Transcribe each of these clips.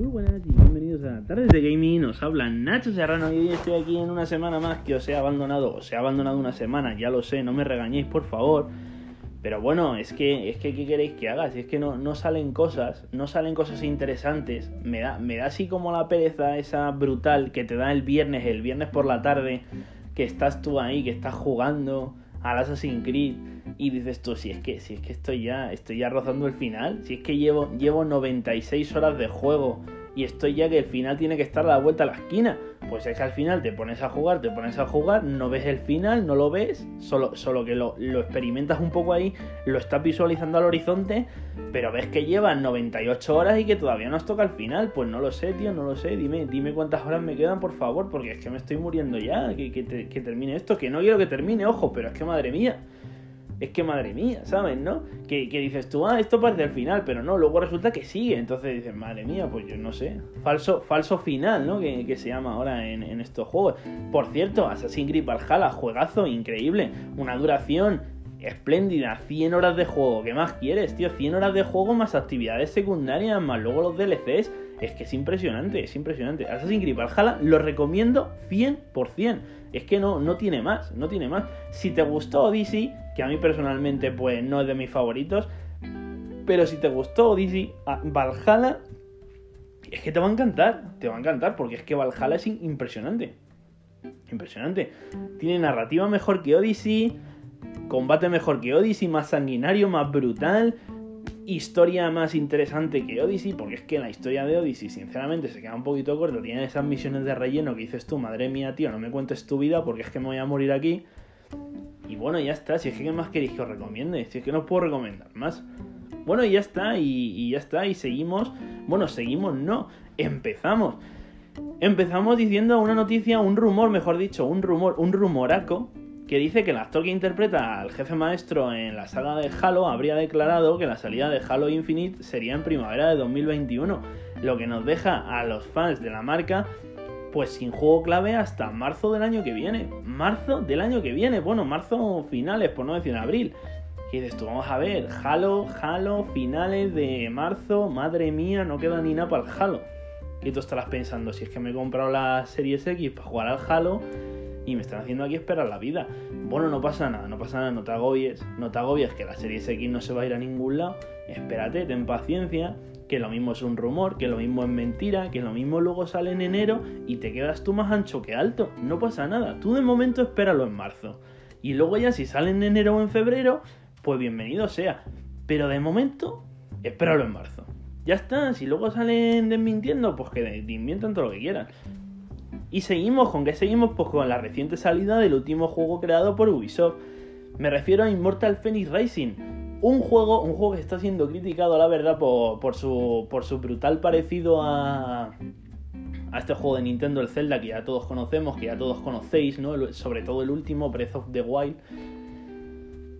Muy buenas y bienvenidos a Tardes de Gaming, os habla Nacho Serrano y hoy estoy aquí en una semana más que os he abandonado, os he abandonado una semana, ya lo sé, no me regañéis por favor, pero bueno, es que, es que ¿qué queréis que haga? Si es que no, no salen cosas, no salen cosas interesantes, me da, me da así como la pereza esa brutal que te da el viernes, el viernes por la tarde, que estás tú ahí, que estás jugando al Assassin's Creed y dices tú, si es que, si es que estoy ya, estoy ya rozando el final, si es que llevo, llevo 96 horas de juego y estoy ya que el final tiene que estar a la vuelta a la esquina. Pues es que al final te pones a jugar, te pones a jugar, no ves el final, no lo ves, solo, solo que lo, lo experimentas un poco ahí, lo estás visualizando al horizonte, pero ves que llevan 98 horas y que todavía no has tocado el final. Pues no lo sé, tío, no lo sé. Dime, dime cuántas horas me quedan, por favor, porque es que me estoy muriendo ya, que, que termine esto, que no quiero que termine, ojo, pero es que madre mía. Es que madre mía, ¿sabes? ¿No? Que, que dices tú, ah, esto parece el final, pero no, luego resulta que sigue. Entonces dices, madre mía, pues yo no sé. Falso, falso final, ¿no? Que, que se llama ahora en, en estos juegos. Por cierto, Assassin's Creed Valhalla, juegazo, increíble. Una duración espléndida, 100 horas de juego. ¿Qué más quieres, tío? 100 horas de juego más actividades secundarias, más luego los DLCs. Es que es impresionante, es impresionante. Assassin's Creed Valhalla lo recomiendo 100%. Es que no, no tiene más, no tiene más. Si te gustó Odyssey, que a mí personalmente pues no es de mis favoritos, pero si te gustó Odyssey, a- Valhalla es que te va a encantar, te va a encantar porque es que Valhalla es impresionante. Impresionante. Tiene narrativa mejor que Odyssey, combate mejor que Odyssey, más sanguinario, más brutal, historia más interesante que Odyssey, porque es que la historia de Odyssey, sinceramente, se queda un poquito corta. Tiene esas misiones de relleno que dices tú, madre mía, tío, no me cuentes tu vida porque es que me voy a morir aquí. Y bueno, ya está. Si es que, ¿qué más queréis que os recomiende? Si es que no os puedo recomendar más. Bueno, y ya está, y, y ya está, y seguimos. Bueno, seguimos, no. Empezamos. Empezamos diciendo una noticia, un rumor, mejor dicho, un rumor, un rumoraco, que dice que el actor que interpreta al jefe maestro en la saga de Halo habría declarado que la salida de Halo Infinite sería en primavera de 2021, lo que nos deja a los fans de la marca pues sin juego clave hasta marzo del año que viene. Marzo del año que viene, bueno, marzo finales, por no decir abril. Y dices tú, vamos a ver, Halo, Halo, finales de marzo, madre mía, no queda ni nada para el Halo. Y tú estarás pensando, si es que me he comprado la Series X para jugar al Halo y me están haciendo aquí esperar la vida. Bueno, no pasa nada, no pasa nada, no te agobies, no te agobies que la Series X no se va a ir a ningún lado. Espérate, ten paciencia, que lo mismo es un rumor, que lo mismo es mentira, que lo mismo luego sale en enero y te quedas tú más ancho que alto. No pasa nada, tú de momento espéralo en marzo. Y luego ya si sale en enero o en febrero, pues bienvenido sea. Pero de momento, espéralo en marzo. Ya está, si luego salen desmintiendo, pues que desmientan todo lo que quieran. Y seguimos, ¿con qué seguimos? Pues con la reciente salida del último juego creado por Ubisoft. Me refiero a Immortal Phoenix Racing. Un juego, un juego que está siendo criticado, la verdad, por, por su, por su brutal parecido a, a este juego de Nintendo, el Zelda, que ya todos conocemos, que ya todos conocéis, ¿no? Sobre todo el último, Breath of the Wild.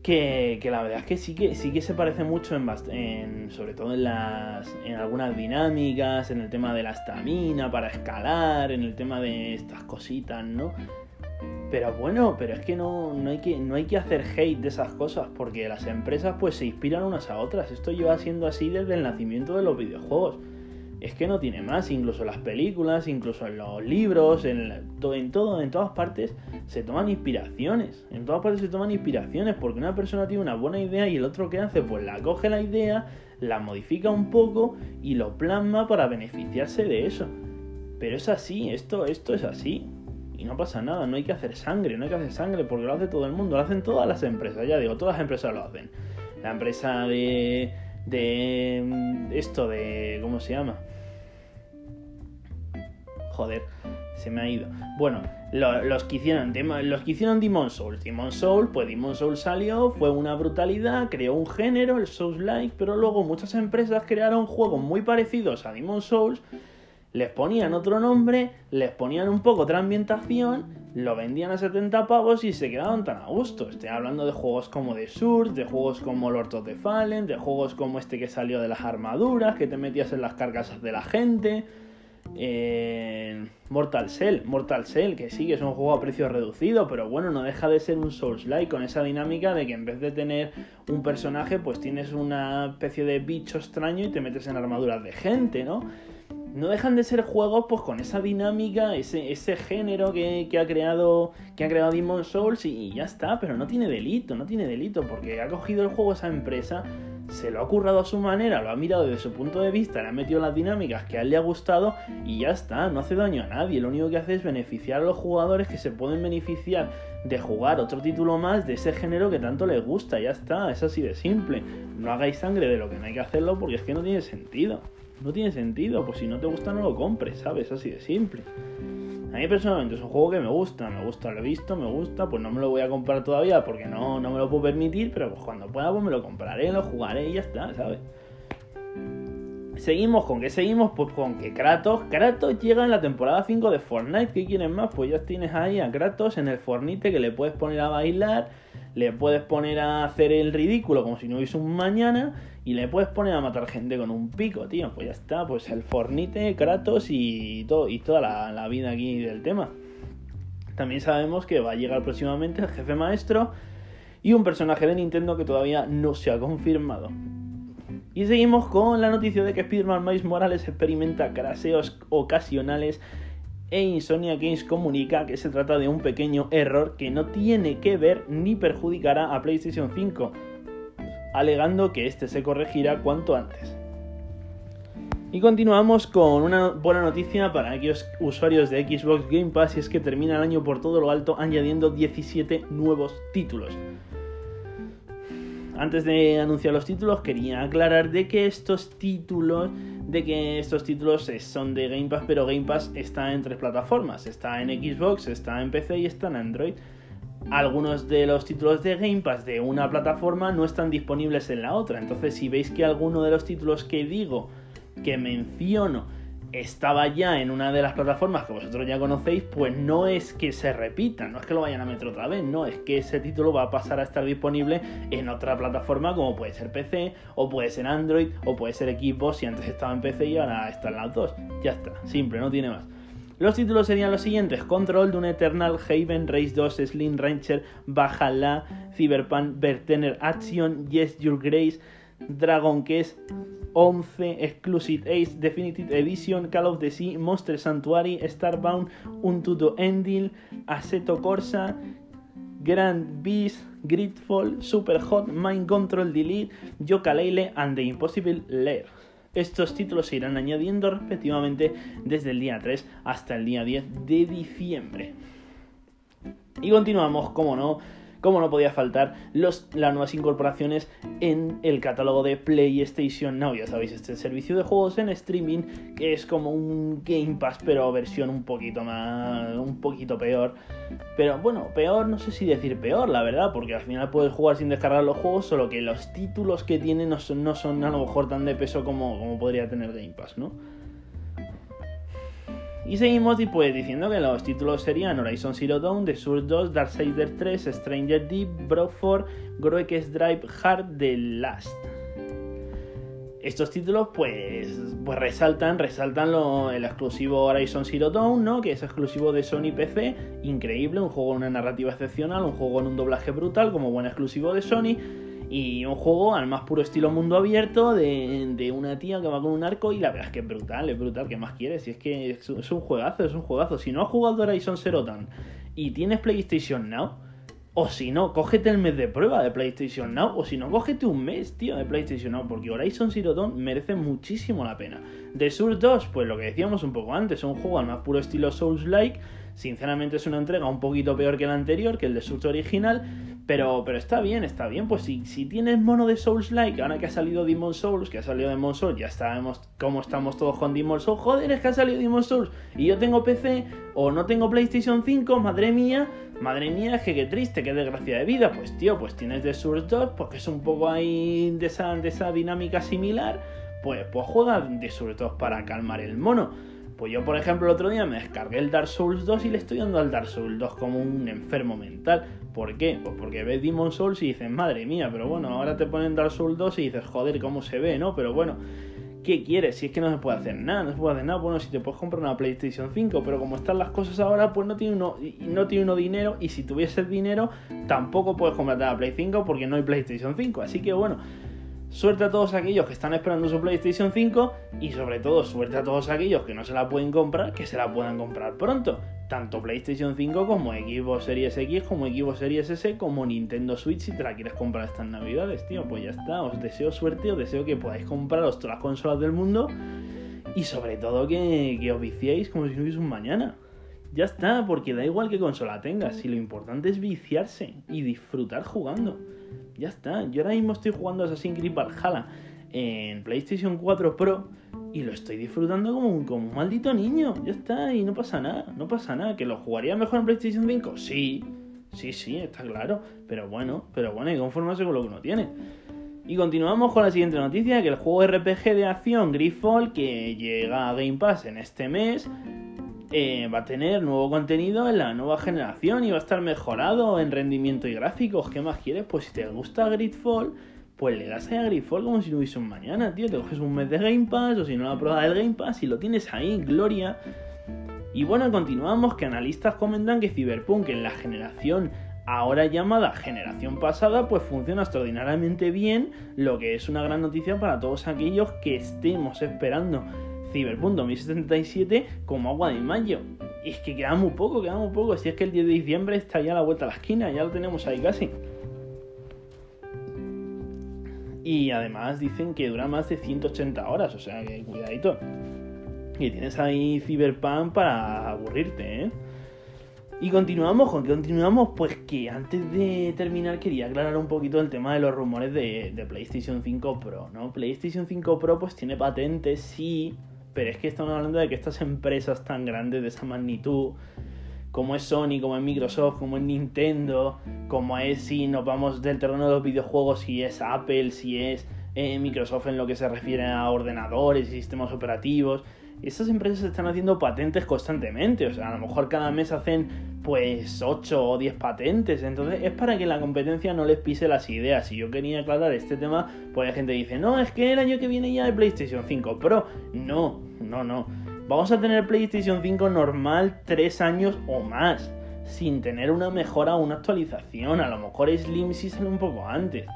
Que, la verdad es que sí que sí que se parece mucho en, en sobre todo en las en algunas dinámicas, en el tema de la estamina para escalar, en el tema de estas cositas, ¿no? Pero bueno, pero es que no, no, hay que no hay que hacer hate de esas cosas, porque las empresas pues se inspiran unas a otras. Esto lleva siendo así desde el nacimiento de los videojuegos. Es que no tiene más, incluso en las películas, incluso en los libros, en, en en todas partes se toman inspiraciones. En todas partes se toman inspiraciones porque una persona tiene una buena idea y el otro que hace, pues la coge la idea, la modifica un poco y lo plasma para beneficiarse de eso. Pero es así, esto, esto es así. Y no pasa nada, no hay que hacer sangre, no hay que hacer sangre porque lo hace todo el mundo, lo hacen todas las empresas, ya digo, todas las empresas lo hacen. La empresa de. De. mm, esto, de. ¿cómo se llama? Joder, se me ha ido. Bueno, lo- los que hicieron los que hicieron Demon Souls. Demon Souls, pues Demon Souls salió, fue una brutalidad, creó un género, el Souls Like, pero luego muchas empresas crearon juegos muy parecidos a Demon Souls les ponían otro nombre, les ponían un poco otra ambientación, lo vendían a 70 pavos y se quedaban tan a gusto. Estoy hablando de juegos como The Surge, de juegos como Lord of the Fallen, de juegos como este que salió de las armaduras, que te metías en las carcasas de la gente. eh, Mortal Cell, Mortal Cell, que sí que es un juego a precio reducido, pero bueno, no deja de ser un Souls-like con esa dinámica de que en vez de tener un personaje, pues tienes una especie de bicho extraño y te metes en armaduras de gente, ¿no? No dejan de ser juegos pues con esa dinámica, ese, género que, ha creado que ha creado Demon Souls y, ya está, pero no tiene delito, no tiene delito, porque ha cogido el juego esa empresa, se lo ha currado a su manera, lo ha mirado desde su punto de vista, le ha metido las dinámicas que a él le ha gustado y ya está, no hace daño a nadie, lo único que hace es beneficiar a los jugadores que se pueden beneficiar de jugar otro título más de ese género que tanto les gusta, ya está, es así de simple. No hagáis sangre de lo que no hay que hacerlo porque es que no tiene sentido. No tiene sentido, pues si no te gusta no lo compres, ¿sabes? Así de simple. A mí personalmente es un juego que me gusta, me gusta, lo he visto, me gusta, pues no me lo voy a comprar todavía porque no, no me lo puedo permitir, pero pues cuando pueda pues me lo compraré, lo jugaré y ya está, ¿sabes? Seguimos con qué seguimos, pues con que Kratos, Kratos llega en la temporada 5 de Fortnite, ¿qué quieren más? Pues ya tienes ahí a Kratos en el Fortnite que le puedes poner a bailar, le puedes poner a hacer el ridículo como si no hubiese un mañana y le puedes poner a matar gente con un pico, tío. Pues ya está, pues el Fornite, Kratos y, todo, y toda la, vida aquí del tema. También sabemos que va a llegar próximamente el jefe maestro y un personaje de Nintendo que todavía no se ha confirmado. Y seguimos con la noticia de que Spider-Man Miles Morales experimenta craseos ocasionales e Insomnia Games comunica que se trata de un pequeño error que no tiene que ver ni perjudicará a PlayStation 5, alegando que este se corregirá cuanto antes. Y continuamos con una buena noticia para aquellos usuarios de Xbox Game Pass y es que termina el año por todo lo alto añadiendo 17 nuevos títulos. Antes de anunciar los títulos quería aclarar de que estos títulos de que estos títulos son de Game Pass, pero Game Pass está en tres plataformas, está en Xbox, está en PC y está en Android algunos de los títulos de Game Pass de una plataforma no están disponibles en la otra. Entonces, si veis que alguno de los títulos que digo, que menciono, estaba ya en una de las plataformas que vosotros ya conocéis, pues no es que se repita, no es que lo vayan a meter otra vez, no, es que ese título va a pasar a estar disponible en otra plataforma como puede ser PC, o puede ser Android, o puede ser Xbox si antes estaba en PC y ahora está en las dos. Ya está, simple, no tiene más. Los títulos serían los siguientes: Control, un Eternal, Haven, Race 2, Slim Rancher, Bajala, Cyberpunk, Bertener Action, Yes Your Grace, Dragon Quest 11, Exclusive Ace, Definitive Edition, Call of the Sea, Monster Sanctuary, Starbound, Unto Ending, Assetto Corsa, Grand Beast, Gridfall, Super Hot, Mind Control Delete, Yooka and The Impossible Lair. Estos títulos se irán añadiendo respectivamente desde el día 3 hasta el día 10 de diciembre. Y continuamos, como no, como no podía faltar, los, las nuevas incorporaciones en el catálogo de PlayStation Now. Ya sabéis, este servicio de juegos en streaming que es como un Game Pass, pero versión un poquito más. un poquito peor. Pero bueno, peor, no sé si decir peor, la verdad, porque al final puedes jugar sin descargar los juegos, solo que los títulos que tiene no son, no son a lo mejor tan de peso como, como podría tener Game Pass, ¿no? Y seguimos pues, diciendo que los títulos serían Horizon Zero Dawn, The Source 2, Darksiders 3, Stranger Deep, Brofor, Groekes Drive, Hard, The Last. Estos títulos pues, pues resaltan, resaltan lo, el exclusivo Horizon Zero Dawn, ¿no? que es exclusivo de Sony PC, increíble, un juego con una narrativa excepcional, un juego con un doblaje brutal como buen exclusivo de Sony y un juego al más puro estilo mundo abierto de, una tía que va con un arco y la verdad es que es brutal, es brutal, ¿qué más quieres? Si es que es, un juegazo, es un juegazo. Si no has jugado Horizon Zero Dawn y tienes PlayStation Now, o si no, cógete el mes de prueba de PlayStation Now, o si no, cógete un mes, tío, de PlayStation Now, porque Horizon Zero Dawn merece muchísimo la pena. The Souls 2, pues lo que decíamos un poco antes, un juego al más puro estilo Souls-like, sinceramente es una entrega un poquito peor que la anterior, que el de Souls original, pero, pero está bien, está bien. Pues si, si tienes mono de Souls like, ahora que ha salido Demon Souls, que ha salido Demon Souls, ya sabemos cómo estamos todos con Demon Souls. Joder, es que ha salido Demon Souls y yo tengo PC o no tengo PlayStation 5, madre mía, madre mía, que qué triste, qué desgracia de vida. Pues tío, pues tienes The Souls 2, porque es un poco ahí de esa, de esa dinámica similar. Pues, pues juega The Souls 2 para calmar el mono. Pues yo, por ejemplo, el otro día me descargué el Dark Souls 2 y le estoy dando al Dark Souls 2 como un enfermo mental. ¿Por qué? Pues porque ves Demon Souls y dices, madre mía, pero bueno, ahora te ponen Dark Souls 2 y dices, joder, cómo se ve, ¿no? Pero bueno, ¿qué quieres? Si es que no se puede hacer nada, no se puede hacer nada. Bueno, si te puedes comprar una PlayStation 5, pero como están las cosas ahora, pues no tiene uno, no tiene uno dinero. Y si tuviese dinero, tampoco puedes comprarte la Play 5 porque no hay PlayStation 5. Así que bueno Suerte a todos aquellos que están esperando su PlayStation 5 y sobre todo suerte a todos aquellos que no se la pueden comprar, que se la puedan comprar pronto. Tanto PlayStation 5 como Xbox Series X, como Xbox Series S, como Nintendo Switch si te la quieres comprar estas navidades, tío. Pues ya está, os deseo suerte, os deseo que podáis compraros todas las consolas del mundo y sobre todo que, os viciéis como si no hubiese un mañana. Ya está, porque da igual qué consola tengas, si lo importante es viciarse y disfrutar jugando. Ya está, yo ahora mismo estoy jugando Assassin's Creed Valhalla en PlayStation 4 Pro y lo estoy disfrutando como un, como un maldito niño. Ya está, y no pasa nada, no pasa nada. ¿Que lo jugaría mejor en PlayStation 5? Sí, sí, sí, está claro. Pero bueno, pero bueno, hay que conformarse con lo que uno tiene. Y continuamos con la siguiente noticia, que el juego RPG de acción Griffall, que llega a Game Pass en este mes, eh, va a tener nuevo contenido en la nueva generación y va a estar mejorado en rendimiento y gráficos. ¿Qué más quieres? Pues si te gusta Gridfall, pues le das ahí a Gridfall como si no hubiese un mañana, tío. Te coges un mes de Game Pass o si no la prueba del Game Pass y lo tienes ahí, gloria. Y bueno, continuamos que analistas comentan que Cyberpunk en la generación ahora llamada generación pasada, pues funciona extraordinariamente bien, lo que es una gran noticia para todos aquellos que estemos esperando Cyberpunk 2077 como agua de mayo. Y es que queda muy poco, queda muy poco. Si es que el 10 de diciembre está ya a la vuelta a la esquina, ya lo tenemos ahí casi. Y además dicen que dura más de 180 horas, o sea que cuidadito. Y tienes ahí Cyberpunk para aburrirte, ¿eh? Y continuamos, con que continuamos, pues que antes de terminar quería aclarar un poquito el tema de los rumores de, PlayStation 5 Pro, ¿no? PlayStation 5 Pro pues tiene patentes, sí, pero es que estamos hablando de que estas empresas tan grandes de esa magnitud, como es Sony, como es Microsoft, como es Nintendo, como es si nos vamos del terreno de los videojuegos, si es Apple, si es eh, Microsoft en lo que se refiere a ordenadores y sistemas operativos, estas empresas están haciendo patentes constantemente, o sea, a lo mejor cada mes hacen pues 8 o 10 patentes, entonces es para que la competencia no les pise las ideas. Si yo quería aclarar este tema, pues hay gente dice, no, es que el año que viene ya hay PlayStation 5 Pro. No, no, no. Vamos a tener PlayStation 5 normal 3 años o más, sin tener una mejora o una actualización. A lo mejor Slim sí sale un poco antes.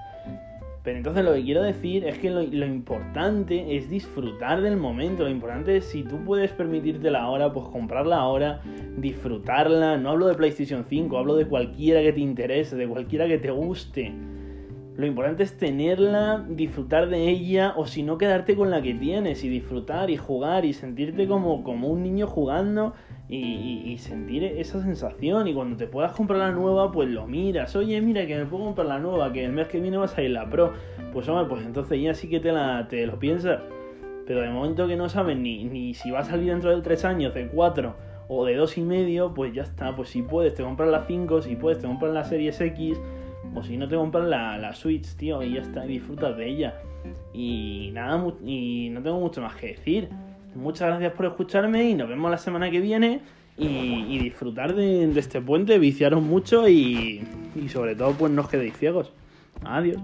Pero entonces lo que quiero decir es que lo, importante es disfrutar del momento. Lo importante es si tú puedes permitírtela ahora, pues comprarla ahora, disfrutarla. No hablo de PlayStation 5, hablo de cualquiera que te interese, de cualquiera que te guste. Lo importante es tenerla, disfrutar de ella o si no quedarte con la que tienes y disfrutar y jugar y sentirte como, como un niño jugando y, sentir esa sensación. Y cuando te puedas comprar la nueva, pues lo miras. Oye, mira que me puedo comprar la nueva, que el mes que viene va a salir la Pro. Pues hombre, pues entonces ya sí que te, la, te lo piensas. Pero de momento que no sabes ni, ni si va a salir dentro de 3 años, de 4 o de dos y medio, pues ya está. Pues si puedes te compras la 5, si puedes te compras la Series X, o si no te compras la, la Switch, tío, y ya está, disfrutas de ella. Y nada, y no tengo mucho más que decir. Muchas gracias por escucharme y nos vemos la semana que viene. Y, disfrutar de, este puente, viciaros mucho y, y sobre todo pues no os quedéis ciegos. Adiós.